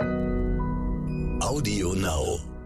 Audio Now.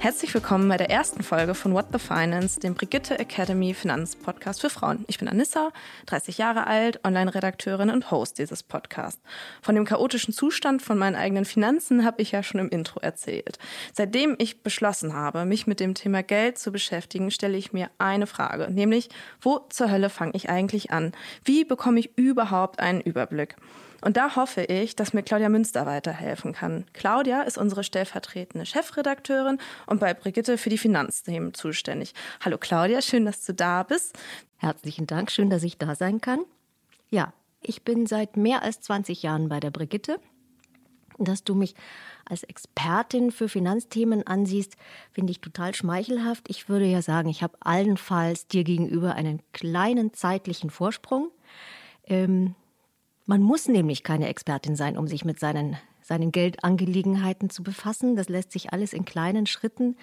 Herzlich willkommen bei der ersten Folge von What the Finance, dem Brigitte Academy Finanzpodcast für Frauen. Ich bin Anissa, 30 Jahre alt, Online-Redakteurin und Host dieses Podcasts. Von dem chaotischen Zustand von meinen eigenen Finanzen habe ich ja schon im Intro erzählt. Seitdem ich beschlossen habe, mich mit dem Thema Geld zu beschäftigen, stelle ich mir eine Frage, nämlich, wo zur Hölle fange ich eigentlich an? Wie bekomme ich überhaupt einen Überblick? Und da hoffe ich, dass mir Claudia Münster weiterhelfen kann. Claudia ist unsere stellvertretende Chefredakteurin und bei Brigitte für die Finanzthemen zuständig. Hallo Claudia, schön, dass du da bist. Herzlichen Dank, schön, dass ich da sein kann. Ja, ich bin seit mehr als 20 Jahren bei der Brigitte. Dass du mich als Expertin für Finanzthemen ansiehst, finde ich total schmeichelhaft. Ich würde ja sagen, ich habe allenfalls dir gegenüber einen kleinen zeitlichen Vorsprung. Ähm, man muss nämlich keine Expertin sein, um sich mit seinen, seinen Geldangelegenheiten zu befassen. Das lässt sich alles in kleinen Schritten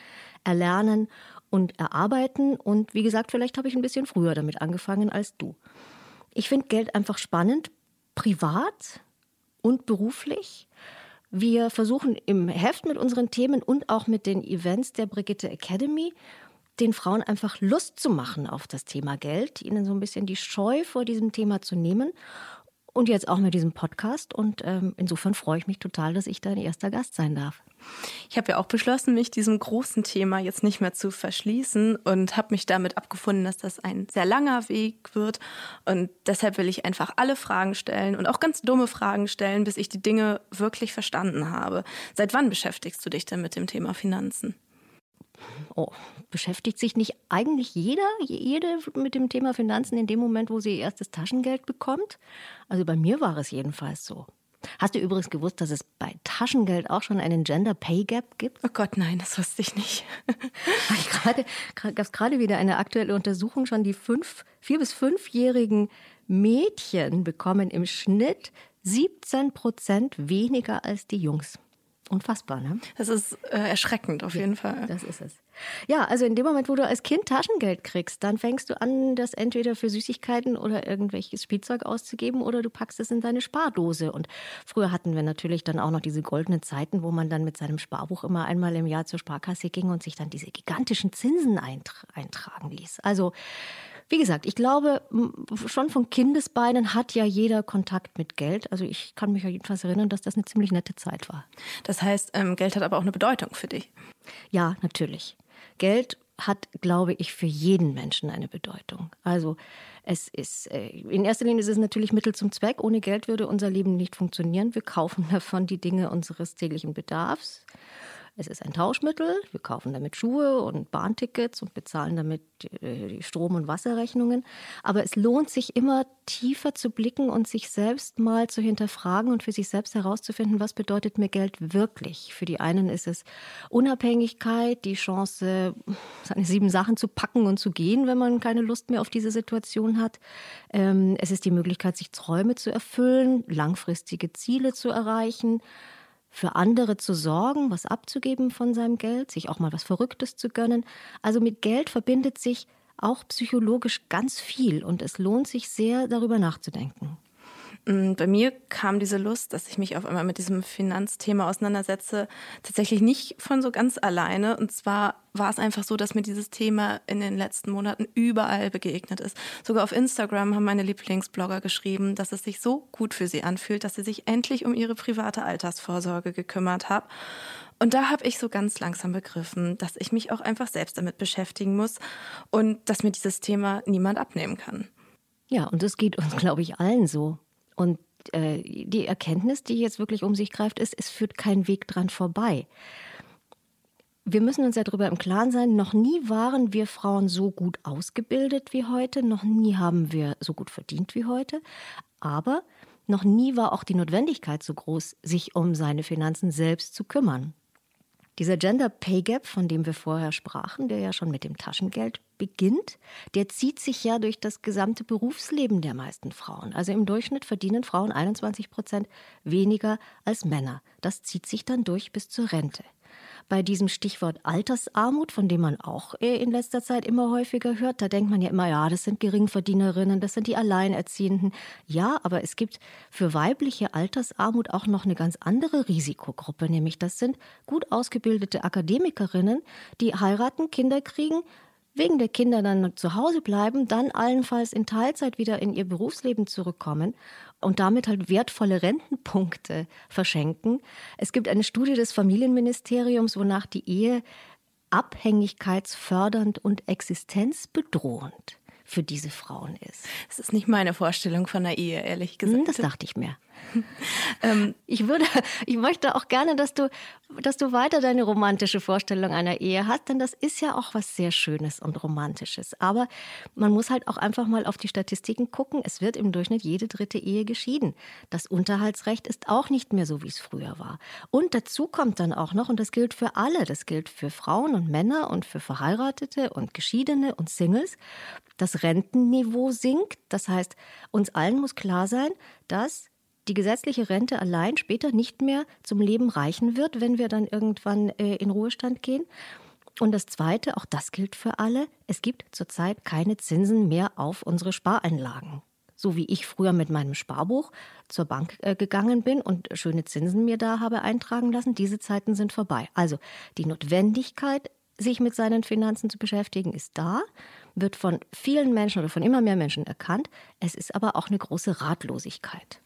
erlernen und erarbeiten. Und wie gesagt, vielleicht habe ich ein bisschen früher damit angefangen als du. Ich finde Geld einfach spannend, privat und beruflich. Wir versuchen im Heft mit unseren Themen und auch mit den Events der Brigitte Academy den Frauen einfach Lust zu machen auf das Thema Geld, ihnen so ein bisschen die Scheu vor diesem Thema zu nehmen und jetzt auch mit diesem Podcast. Und ähm, insofern freue ich mich total, dass ich dein erster Gast sein darf. Ich habe ja auch beschlossen, mich diesem großen Thema jetzt nicht mehr zu verschließen und habe mich damit abgefunden, dass das ein sehr langer Weg wird. Und deshalb will ich einfach alle Fragen stellen und auch ganz dumme Fragen stellen, bis ich die Dinge wirklich verstanden habe. Seit wann beschäftigst du dich denn mit dem Thema Finanzen? Oh, beschäftigt sich nicht eigentlich jeder, jede mit dem Thema Finanzen in dem Moment, wo sie ihr erstes Taschengeld bekommt? Also bei mir war es jedenfalls so. Hast du übrigens gewusst, dass es bei Taschengeld auch schon einen Gender Pay Gap gibt? Oh Gott, nein, das wusste ich nicht. gab es gerade wieder eine aktuelle Untersuchung schon, die fünf, vier bis fünfjährigen Mädchen bekommen im Schnitt 17 Prozent weniger als die Jungs. Unfassbar, ne? Das ist äh, erschreckend auf ja, jeden Fall. Das ist es. Ja, also in dem Moment, wo du als Kind Taschengeld kriegst, dann fängst du an, das entweder für Süßigkeiten oder irgendwelches Spielzeug auszugeben oder du packst es in deine Spardose. Und früher hatten wir natürlich dann auch noch diese goldenen Zeiten, wo man dann mit seinem Sparbuch immer einmal im Jahr zur Sparkasse ging und sich dann diese gigantischen Zinsen eintragen ließ. Also wie gesagt, ich glaube, schon von Kindesbeinen hat ja jeder Kontakt mit Geld. Also ich kann mich jedenfalls erinnern, dass das eine ziemlich nette Zeit war. Das heißt, ähm, Geld hat aber auch eine Bedeutung für dich. Ja, natürlich. Geld hat, glaube ich, für jeden Menschen eine Bedeutung. Also es ist, äh, in erster Linie ist es natürlich Mittel zum Zweck. Ohne Geld würde unser Leben nicht funktionieren. Wir kaufen davon die Dinge unseres täglichen Bedarfs. Es ist ein Tauschmittel. Wir kaufen damit Schuhe und Bahntickets und bezahlen damit äh, die Strom- und Wasserrechnungen. Aber es lohnt sich immer tiefer zu blicken und sich selbst mal zu hinterfragen und für sich selbst herauszufinden, was bedeutet mir Geld wirklich. Für die einen ist es Unabhängigkeit, die Chance, seine sieben Sachen zu packen und zu gehen, wenn man keine Lust mehr auf diese Situation hat. Ähm, es ist die Möglichkeit, sich Träume zu erfüllen, langfristige Ziele zu erreichen für andere zu sorgen, was abzugeben von seinem Geld, sich auch mal was Verrücktes zu gönnen. Also mit Geld verbindet sich auch psychologisch ganz viel und es lohnt sich sehr, darüber nachzudenken. Mm, bei mir kam diese Lust, dass ich mich auf einmal mit diesem Finanzthema auseinandersetze, tatsächlich nicht von so ganz alleine. Und zwar war es einfach so, dass mir dieses Thema in den letzten Monaten überall begegnet ist. Sogar auf Instagram haben meine Lieblingsblogger geschrieben, dass es sich so gut für sie anfühlt, dass sie sich endlich um ihre private Altersvorsorge gekümmert haben. Und da habe ich so ganz langsam begriffen, dass ich mich auch einfach selbst damit beschäftigen muss und dass mir dieses Thema niemand abnehmen kann. Ja, und das geht uns, glaube ich, allen so. Und äh, die Erkenntnis, die jetzt wirklich um sich greift, ist, es führt kein Weg dran vorbei. Wir müssen uns ja darüber im Klaren sein, noch nie waren wir Frauen so gut ausgebildet wie heute, noch nie haben wir so gut verdient wie heute, aber noch nie war auch die Notwendigkeit so groß, sich um seine Finanzen selbst zu kümmern. Dieser Gender Pay Gap, von dem wir vorher sprachen, der ja schon mit dem Taschengeld beginnt, der zieht sich ja durch das gesamte Berufsleben der meisten Frauen. Also im Durchschnitt verdienen Frauen 21 Prozent weniger als Männer. Das zieht sich dann durch bis zur Rente. Bei diesem Stichwort Altersarmut, von dem man auch äh, in letzter Zeit immer häufiger hört. Da denkt man ja immer, ja, das sind Geringverdienerinnen, das sind die Alleinerziehenden. Ja, aber es gibt für weibliche Altersarmut auch noch eine ganz andere Risikogruppe, nämlich das sind gut ausgebildete Akademikerinnen, die heiraten, Kinder kriegen, wegen der Kinder dann zu Hause bleiben, dann allenfalls in Teilzeit wieder in ihr Berufsleben zurückkommen und damit halt wertvolle Rentenpunkte verschenken. Es gibt eine Studie des Familienministeriums, wonach die Ehe abhängigkeitsfördernd und existenzbedrohend für diese Frauen ist. Das ist nicht meine Vorstellung von der Ehe, ehrlich gesagt. Hm, das dachte ich mir. ähm, ich würde, ich möchte auch gerne, dass du, dass du weiter deine romantische Vorstellung einer Ehe hast, denn das ist ja auch was sehr Schönes und Romantisches. Aber man muss halt auch einfach mal auf die Statistiken gucken. Es wird im Durchschnitt jede dritte Ehe geschieden. Das Unterhaltsrecht ist auch nicht mehr so, wie es früher war. Und dazu kommt dann auch noch, und das gilt für alle, das gilt für Frauen und Männer und für Verheiratete und Geschiedene und Singles, das Rentenniveau sinkt. Das heißt, uns allen muss klar sein, dass die gesetzliche Rente allein später nicht mehr zum Leben reichen wird, wenn wir dann irgendwann äh, in Ruhestand gehen. Und das Zweite, auch das gilt für alle, es gibt zurzeit keine Zinsen mehr auf unsere Spareinlagen. So wie ich früher mit meinem Sparbuch zur Bank äh, gegangen bin und schöne Zinsen mir da habe eintragen lassen, diese Zeiten sind vorbei. Also die Notwendigkeit, sich mit seinen Finanzen zu beschäftigen, ist da, wird von vielen Menschen oder von immer mehr Menschen erkannt. Es ist aber auch eine große Ratlosigkeit.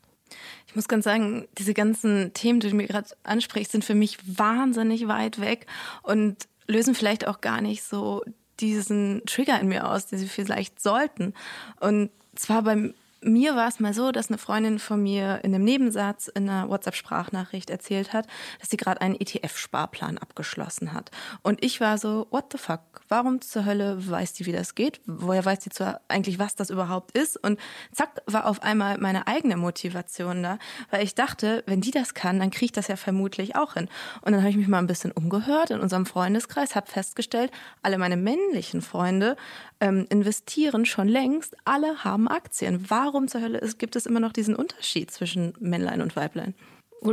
Ich muss ganz sagen, diese ganzen Themen, die du mir gerade ansprichst, sind für mich wahnsinnig weit weg und lösen vielleicht auch gar nicht so diesen Trigger in mir aus, den sie vielleicht sollten. Und zwar beim mir war es mal so, dass eine Freundin von mir in einem Nebensatz in einer WhatsApp-Sprachnachricht erzählt hat, dass sie gerade einen ETF-Sparplan abgeschlossen hat. Und ich war so, what the fuck? Warum zur Hölle weiß die, wie das geht? Woher weiß die zwar eigentlich, was das überhaupt ist? Und zack, war auf einmal meine eigene Motivation da, weil ich dachte, wenn die das kann, dann kriege ich das ja vermutlich auch hin. Und dann habe ich mich mal ein bisschen umgehört in unserem Freundeskreis, habe festgestellt, alle meine männlichen Freunde ähm, investieren schon längst, alle haben Aktien. Warum zur Hölle ist, gibt es immer noch diesen Unterschied zwischen Männlein und Weiblein?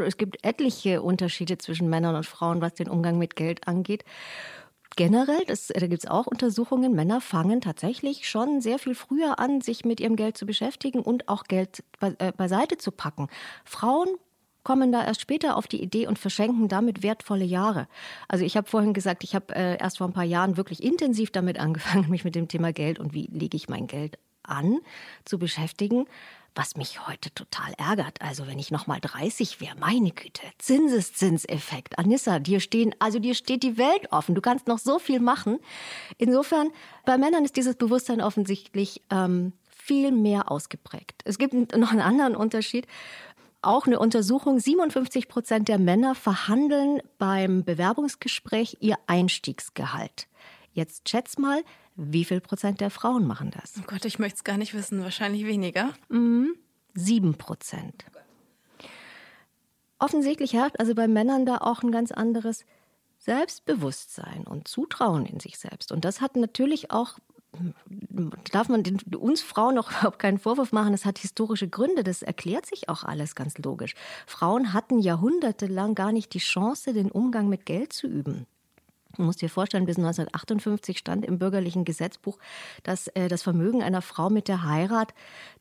Es gibt etliche Unterschiede zwischen Männern und Frauen, was den Umgang mit Geld angeht. Generell, das, da gibt es auch Untersuchungen, Männer fangen tatsächlich schon sehr viel früher an, sich mit ihrem Geld zu beschäftigen und auch Geld be äh, beiseite zu packen. Frauen kommen da erst später auf die Idee und verschenken damit wertvolle Jahre. Also ich habe vorhin gesagt, ich habe äh, erst vor ein paar Jahren wirklich intensiv damit angefangen, mich mit dem Thema Geld und wie lege ich mein Geld an zu beschäftigen. Was mich heute total ärgert, also wenn ich noch mal 30 wäre, meine Güte, Zinseszinseffekt. Anissa, dir stehen, also dir steht die Welt offen. Du kannst noch so viel machen. Insofern, bei Männern ist dieses Bewusstsein offensichtlich ähm, viel mehr ausgeprägt. Es gibt noch einen anderen Unterschied auch eine Untersuchung, 57 Prozent der Männer verhandeln beim Bewerbungsgespräch ihr Einstiegsgehalt. Jetzt schätz mal, wie viel Prozent der Frauen machen das? Oh Gott, ich möchte es gar nicht wissen. Wahrscheinlich weniger. Mhm. Sieben Prozent. Offensichtlich herrscht also bei Männern da auch ein ganz anderes Selbstbewusstsein und Zutrauen in sich selbst. Und das hat natürlich auch darf man den, uns Frauen noch überhaupt keinen Vorwurf machen. Es hat historische Gründe. Das erklärt sich auch alles ganz logisch. Frauen hatten jahrhundertelang gar nicht die Chance, den Umgang mit Geld zu üben. Du musst dir vorstellen, bis 1958 stand im bürgerlichen Gesetzbuch, dass äh, das Vermögen einer Frau mit der Heirat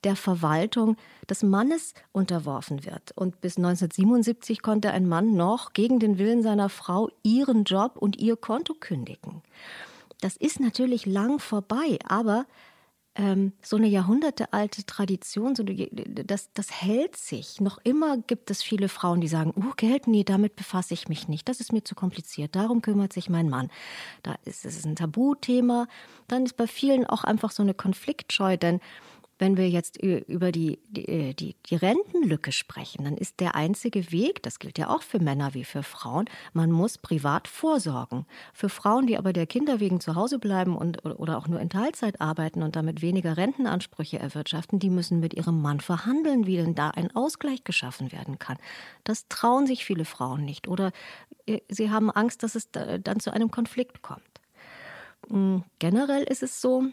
der Verwaltung des Mannes unterworfen wird. Und bis 1977 konnte ein Mann noch gegen den Willen seiner Frau ihren Job und ihr Konto kündigen. Das ist natürlich lang vorbei, aber ähm, so eine jahrhundertealte Tradition, so das, das hält sich. Noch immer gibt es viele Frauen, die sagen, uh, Geld, nee, damit befasse ich mich nicht. Das ist mir zu kompliziert. Darum kümmert sich mein Mann. Da ist es ein Tabuthema. Dann ist bei vielen auch einfach so eine Konfliktscheu, denn wenn wir jetzt über die, die, äh, die, die Rentenlücke sprechen, dann ist der einzige Weg, das gilt ja auch für Männer wie für Frauen, man muss privat vorsorgen. Für Frauen, die aber der Kinder wegen zu Hause bleiben und, oder auch nur in Teilzeit arbeiten und damit weniger Rentenansprüche erwirtschaften, die müssen mit ihrem Mann verhandeln, wie denn da ein Ausgleich geschaffen werden kann. Das trauen sich viele Frauen nicht oder äh, sie haben Angst, dass es dann zu einem Konflikt kommt. Hm, generell ist es so,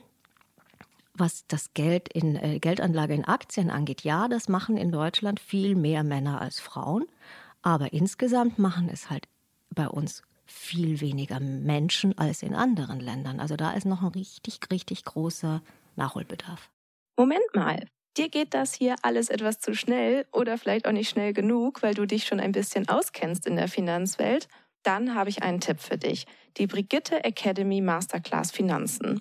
was das Geld in äh, Geldanlage in Aktien angeht, ja, das machen in Deutschland viel mehr Männer als Frauen, aber insgesamt machen es halt bei uns viel weniger Menschen als in anderen Ländern. Also da ist noch ein richtig, richtig großer Nachholbedarf. Moment mal. Dir geht das hier alles etwas zu schnell oder vielleicht auch nicht schnell genug, weil du dich schon ein bisschen auskennst in der Finanzwelt. Dann habe ich einen Tipp für dich. Die Brigitte Academy Masterclass Finanzen.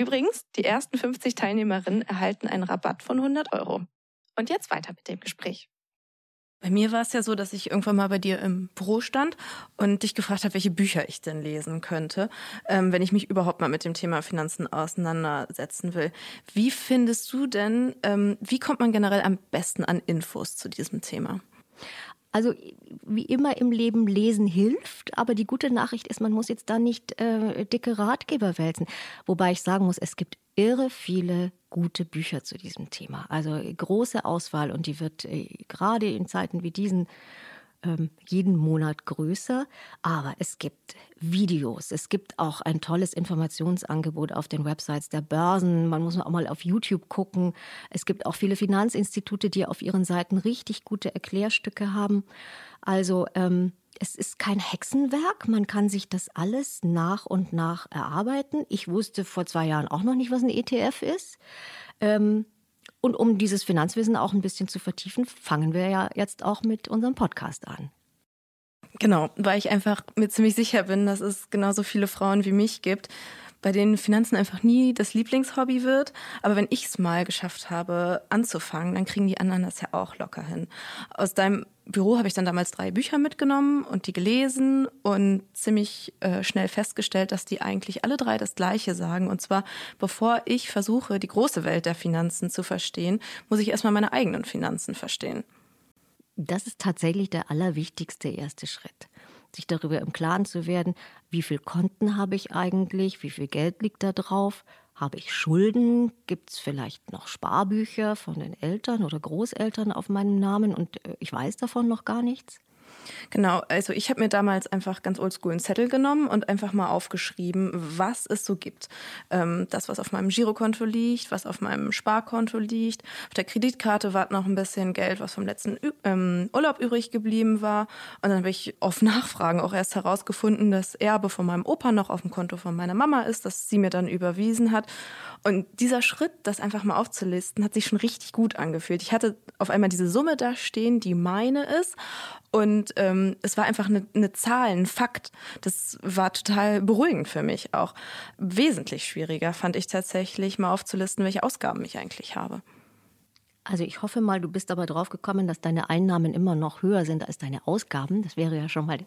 Übrigens, die ersten 50 Teilnehmerinnen erhalten einen Rabatt von 100 Euro. Und jetzt weiter mit dem Gespräch. Bei mir war es ja so, dass ich irgendwann mal bei dir im Büro stand und dich gefragt habe, welche Bücher ich denn lesen könnte, ähm, wenn ich mich überhaupt mal mit dem Thema Finanzen auseinandersetzen will. Wie findest du denn, ähm, wie kommt man generell am besten an Infos zu diesem Thema? Also wie immer im Leben lesen hilft, aber die gute Nachricht ist, man muss jetzt da nicht äh, dicke Ratgeber wälzen. Wobei ich sagen muss, es gibt irre viele gute Bücher zu diesem Thema. Also große Auswahl und die wird äh, gerade in Zeiten wie diesen jeden Monat größer. Aber es gibt Videos, es gibt auch ein tolles Informationsangebot auf den Websites der Börsen. Man muss auch mal auf YouTube gucken. Es gibt auch viele Finanzinstitute, die auf ihren Seiten richtig gute Erklärstücke haben. Also ähm, es ist kein Hexenwerk. Man kann sich das alles nach und nach erarbeiten. Ich wusste vor zwei Jahren auch noch nicht, was ein ETF ist. Ähm, und um dieses Finanzwissen auch ein bisschen zu vertiefen, fangen wir ja jetzt auch mit unserem Podcast an. Genau, weil ich einfach mir ziemlich sicher bin, dass es genauso viele Frauen wie mich gibt, bei denen Finanzen einfach nie das Lieblingshobby wird. Aber wenn ich es mal geschafft habe, anzufangen, dann kriegen die anderen das ja auch locker hin. Aus deinem Büro habe ich dann damals drei Bücher mitgenommen und die gelesen und ziemlich äh, schnell festgestellt, dass die eigentlich alle drei das Gleiche sagen. Und zwar, bevor ich versuche, die große Welt der Finanzen zu verstehen, muss ich erstmal meine eigenen Finanzen verstehen. Das ist tatsächlich der allerwichtigste erste Schritt sich darüber im Klaren zu werden, wie viel Konten habe ich eigentlich, wie viel Geld liegt da drauf, habe ich Schulden, gibt es vielleicht noch Sparbücher von den Eltern oder Großeltern auf meinem Namen? Und äh, ich weiß davon noch gar nichts. Genau, also ich habe mir damals einfach ganz oldschool einen Zettel genommen und einfach mal aufgeschrieben, was es so gibt. Ähm, das, was auf meinem Girokonto liegt, was auf meinem Sparkonto liegt. Auf der Kreditkarte war noch ein bisschen Geld, was vom letzten ähm, Urlaub übrig geblieben war. Und dann habe ich auf Nachfragen auch erst herausgefunden, dass Erbe von meinem Opa noch auf dem Konto von meiner Mama ist, das sie mir dann überwiesen hat. Und dieser Schritt, das einfach mal aufzulisten, hat sich schon richtig gut angefühlt. Ich hatte auf einmal diese Summe da stehen, die meine ist. Und ähm, es war einfach eine, eine Zahl, ein Fakt. Das war total beruhigend für mich auch. Wesentlich schwieriger fand ich tatsächlich, mal aufzulisten, welche Ausgaben ich eigentlich habe. Also ich hoffe mal, du bist aber drauf gekommen, dass deine Einnahmen immer noch höher sind als deine Ausgaben. Das wäre ja schon mal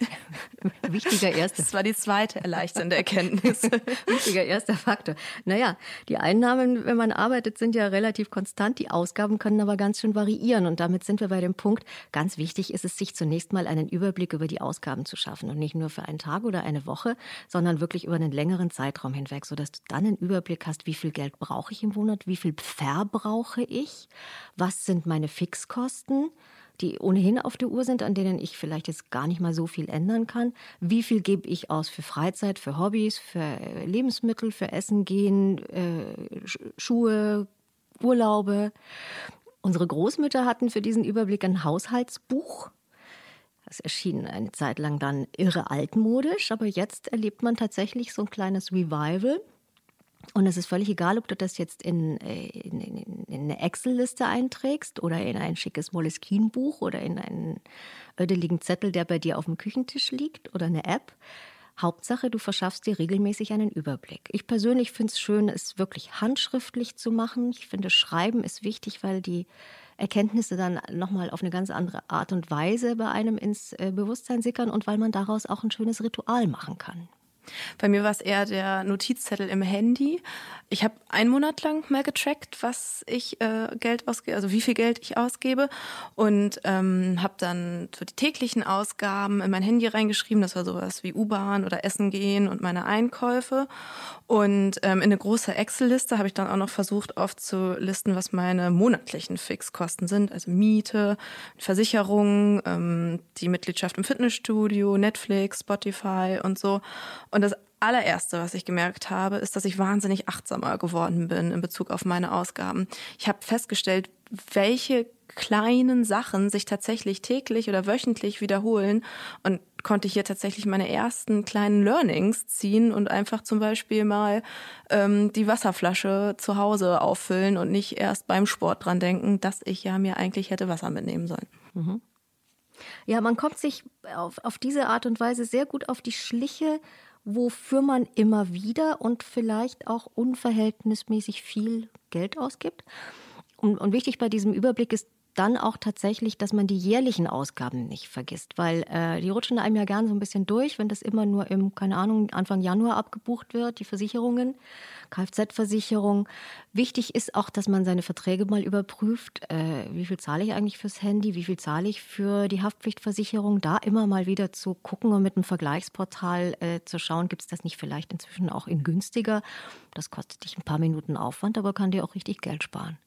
Wichtiger erster. Das war die zweite erleichternde Erkenntnis. Wichtiger erster Faktor. Naja, die Einnahmen, wenn man arbeitet, sind ja relativ konstant. Die Ausgaben können aber ganz schön variieren. Und damit sind wir bei dem Punkt, ganz wichtig ist es, sich zunächst mal einen Überblick über die Ausgaben zu schaffen. Und nicht nur für einen Tag oder eine Woche, sondern wirklich über einen längeren Zeitraum hinweg, sodass du dann einen Überblick hast, wie viel Geld brauche ich im Monat, wie viel verbrauche ich, was sind meine Fixkosten, die ohnehin auf der Uhr sind, an denen ich vielleicht jetzt gar nicht mal so viel ändern kann. Wie viel gebe ich aus für Freizeit, für Hobbys, für Lebensmittel, für Essen gehen, äh, Schuhe, Urlaube. Unsere Großmütter hatten für diesen Überblick ein Haushaltsbuch. Das erschien eine Zeit lang dann irre altmodisch, aber jetzt erlebt man tatsächlich so ein kleines Revival. Und es ist völlig egal, ob du das jetzt in, äh, in, in, in eine Excel-Liste einträgst oder in ein schickes Moleskine-Buch oder in einen ödeligen Zettel, der bei dir auf dem Küchentisch liegt oder eine App. Hauptsache, du verschaffst dir regelmäßig einen Überblick. Ich persönlich finde es schön, es wirklich handschriftlich zu machen. Ich finde, Schreiben ist wichtig, weil die Erkenntnisse dann nochmal auf eine ganz andere Art und Weise bei einem ins äh, Bewusstsein sickern und weil man daraus auch ein schönes Ritual machen kann. Bei mir war es eher der Notizzettel im Handy. Ich habe einen Monat lang mal getrackt, was ich äh, Geld ausgebe, also wie viel Geld ich ausgebe und ähm, habe dann so die täglichen Ausgaben in mein Handy reingeschrieben. Das war sowas wie U-Bahn oder Essen gehen und meine Einkäufe. Und ähm, in eine große Excel-Liste habe ich dann auch noch versucht aufzulisten, was meine monatlichen Fixkosten sind, also Miete, Versicherung, ähm, die Mitgliedschaft im Fitnessstudio, Netflix, Spotify und so. Und das allererste, was ich gemerkt habe, ist, dass ich wahnsinnig achtsamer geworden bin in Bezug auf meine Ausgaben. Ich habe festgestellt, welche kleinen Sachen sich tatsächlich täglich oder wöchentlich wiederholen und konnte hier tatsächlich meine ersten kleinen Learnings ziehen und einfach zum Beispiel mal ähm, die Wasserflasche zu Hause auffüllen und nicht erst beim Sport dran denken, dass ich ja mir eigentlich hätte Wasser mitnehmen sollen. Mhm. Ja, man kommt sich auf, auf diese Art und Weise sehr gut auf die Schliche, wofür man immer wieder und vielleicht auch unverhältnismäßig viel Geld ausgibt. Und, und wichtig bei diesem Überblick ist dann auch tatsächlich, dass man die jährlichen Ausgaben nicht vergisst, weil äh, die rutschen einem ja gern so ein bisschen durch, wenn das immer nur im, keine Ahnung, Anfang Januar abgebucht wird, die Versicherungen, Kfz-Versicherung. Wichtig ist auch, dass man seine Verträge mal überprüft, äh, wie viel zahle ich eigentlich fürs Handy, wie viel zahle ich für die Haftpflichtversicherung, da immer mal wieder zu gucken und mit einem Vergleichsportal äh, zu schauen, gibt es das nicht vielleicht inzwischen auch in günstiger. Das kostet dich ein paar Minuten Aufwand, aber kann dir auch richtig Geld sparen.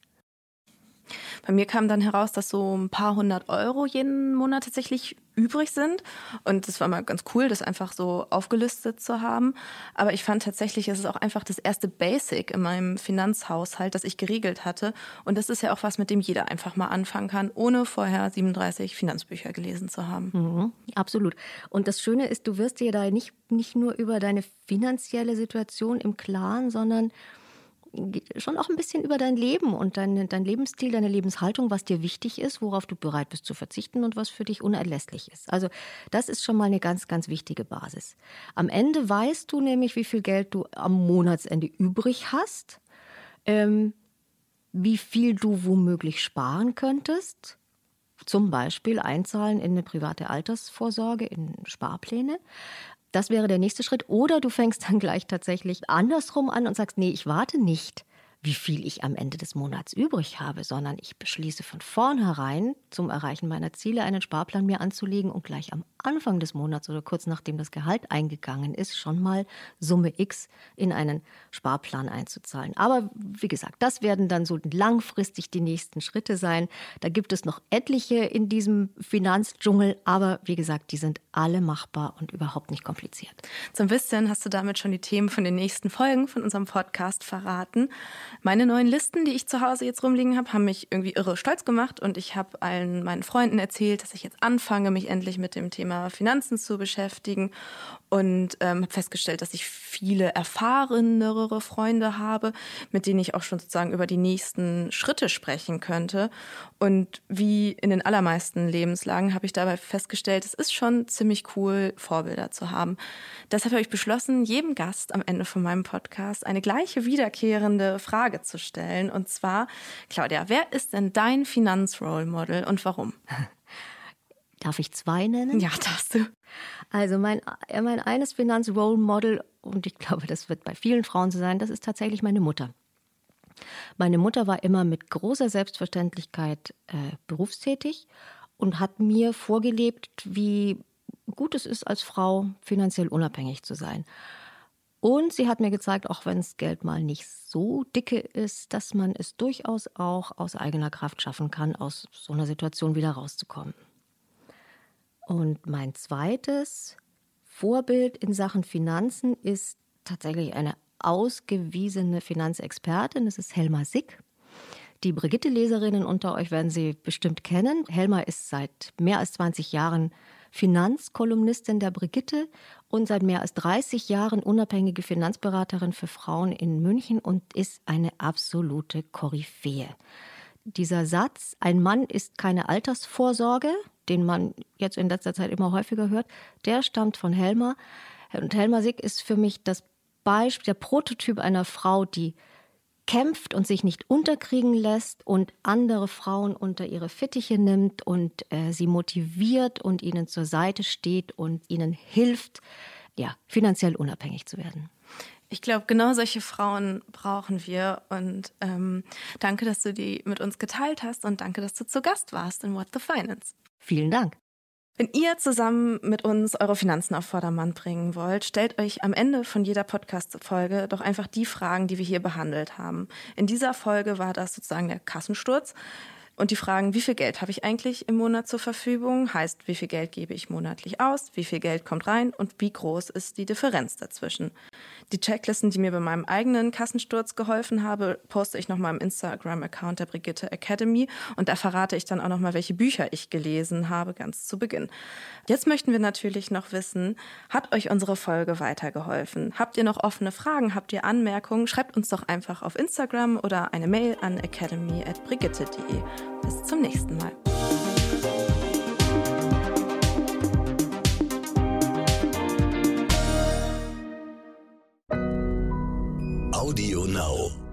Bei mir kam dann heraus, dass so ein paar hundert Euro jeden Monat tatsächlich übrig sind. Und das war mal ganz cool, das einfach so aufgelistet zu haben. Aber ich fand tatsächlich, es ist auch einfach das erste Basic in meinem Finanzhaushalt, das ich geregelt hatte. Und das ist ja auch was, mit dem jeder einfach mal anfangen kann, ohne vorher 37 Finanzbücher gelesen zu haben. Mhm, absolut. Und das Schöne ist, du wirst dir da nicht, nicht nur über deine finanzielle Situation im Klaren, sondern schon auch ein bisschen über dein Leben und dein, dein Lebensstil, deine Lebenshaltung, was dir wichtig ist, worauf du bereit bist zu verzichten und was für dich unerlässlich ist. Also das ist schon mal eine ganz, ganz wichtige Basis. Am Ende weißt du nämlich, wie viel Geld du am Monatsende übrig hast, ähm, wie viel du womöglich sparen könntest, zum Beispiel einzahlen in eine private Altersvorsorge, in Sparpläne. Das wäre der nächste Schritt. Oder du fängst dann gleich tatsächlich andersrum an und sagst, nee, ich warte nicht wie viel ich am Ende des Monats übrig habe, sondern ich beschließe von vornherein zum Erreichen meiner Ziele einen Sparplan mir anzulegen und gleich am Anfang des Monats oder kurz nachdem das Gehalt eingegangen ist, schon mal Summe X in einen Sparplan einzuzahlen. Aber wie gesagt, das werden dann so langfristig die nächsten Schritte sein. Da gibt es noch etliche in diesem Finanzdschungel, aber wie gesagt, die sind alle machbar und überhaupt nicht kompliziert. Zum Wissen hast du damit schon die Themen von den nächsten Folgen von unserem Podcast verraten. Meine neuen Listen, die ich zu Hause jetzt rumliegen habe, haben mich irgendwie irre stolz gemacht und ich habe allen meinen Freunden erzählt, dass ich jetzt anfange, mich endlich mit dem Thema Finanzen zu beschäftigen und ähm, habe festgestellt, dass ich viele erfahrenere Freunde habe, mit denen ich auch schon sozusagen über die nächsten Schritte sprechen könnte. Und wie in den allermeisten Lebenslagen habe ich dabei festgestellt, es ist schon ziemlich cool, Vorbilder zu haben. Deshalb habe ich beschlossen, jedem Gast am Ende von meinem Podcast eine gleiche wiederkehrende Frage zu stellen. Und zwar, Claudia, wer ist denn dein Finanzrole Model und warum? Darf ich zwei nennen? Ja, darfst du. Also mein, mein eines Finanzrole Model, und ich glaube, das wird bei vielen Frauen so sein, das ist tatsächlich meine Mutter. Meine Mutter war immer mit großer Selbstverständlichkeit äh, berufstätig und hat mir vorgelebt, wie gut es ist, als Frau finanziell unabhängig zu sein. Und sie hat mir gezeigt, auch wenn das Geld mal nicht so dicke ist, dass man es durchaus auch aus eigener Kraft schaffen kann, aus so einer Situation wieder rauszukommen. Und mein zweites Vorbild in Sachen Finanzen ist tatsächlich eine ausgewiesene Finanzexpertin. Das ist Helma Sick. Die Brigitte-Leserinnen unter euch werden sie bestimmt kennen. Helma ist seit mehr als 20 Jahren Finanzkolumnistin der Brigitte und seit mehr als 30 Jahren unabhängige Finanzberaterin für Frauen in München und ist eine absolute Koryphäe. Dieser Satz, ein Mann ist keine Altersvorsorge, den man jetzt in letzter Zeit immer häufiger hört, der stammt von Helma. Und Helma Sick ist für mich das Beispiel, der Prototyp einer Frau, die kämpft und sich nicht unterkriegen lässt und andere Frauen unter ihre Fittiche nimmt und äh, sie motiviert und ihnen zur Seite steht und ihnen hilft, ja, finanziell unabhängig zu werden. Ich glaube, genau solche Frauen brauchen wir. Und ähm, danke, dass du die mit uns geteilt hast und danke, dass du zu Gast warst in What the Finance. Vielen Dank. Wenn ihr zusammen mit uns eure Finanzen auf Vordermann bringen wollt, stellt euch am Ende von jeder Podcast-Folge doch einfach die Fragen, die wir hier behandelt haben. In dieser Folge war das sozusagen der Kassensturz. Und die fragen, wie viel Geld habe ich eigentlich im Monat zur Verfügung? Heißt, wie viel Geld gebe ich monatlich aus? Wie viel Geld kommt rein? Und wie groß ist die Differenz dazwischen? Die Checklisten, die mir bei meinem eigenen Kassensturz geholfen habe, poste ich nochmal im Instagram-Account der Brigitte Academy. Und da verrate ich dann auch nochmal, welche Bücher ich gelesen habe, ganz zu Beginn. Jetzt möchten wir natürlich noch wissen, hat euch unsere Folge weitergeholfen? Habt ihr noch offene Fragen? Habt ihr Anmerkungen? Schreibt uns doch einfach auf Instagram oder eine Mail an academy.brigitte.de. Bis zum nächsten Mal. Now.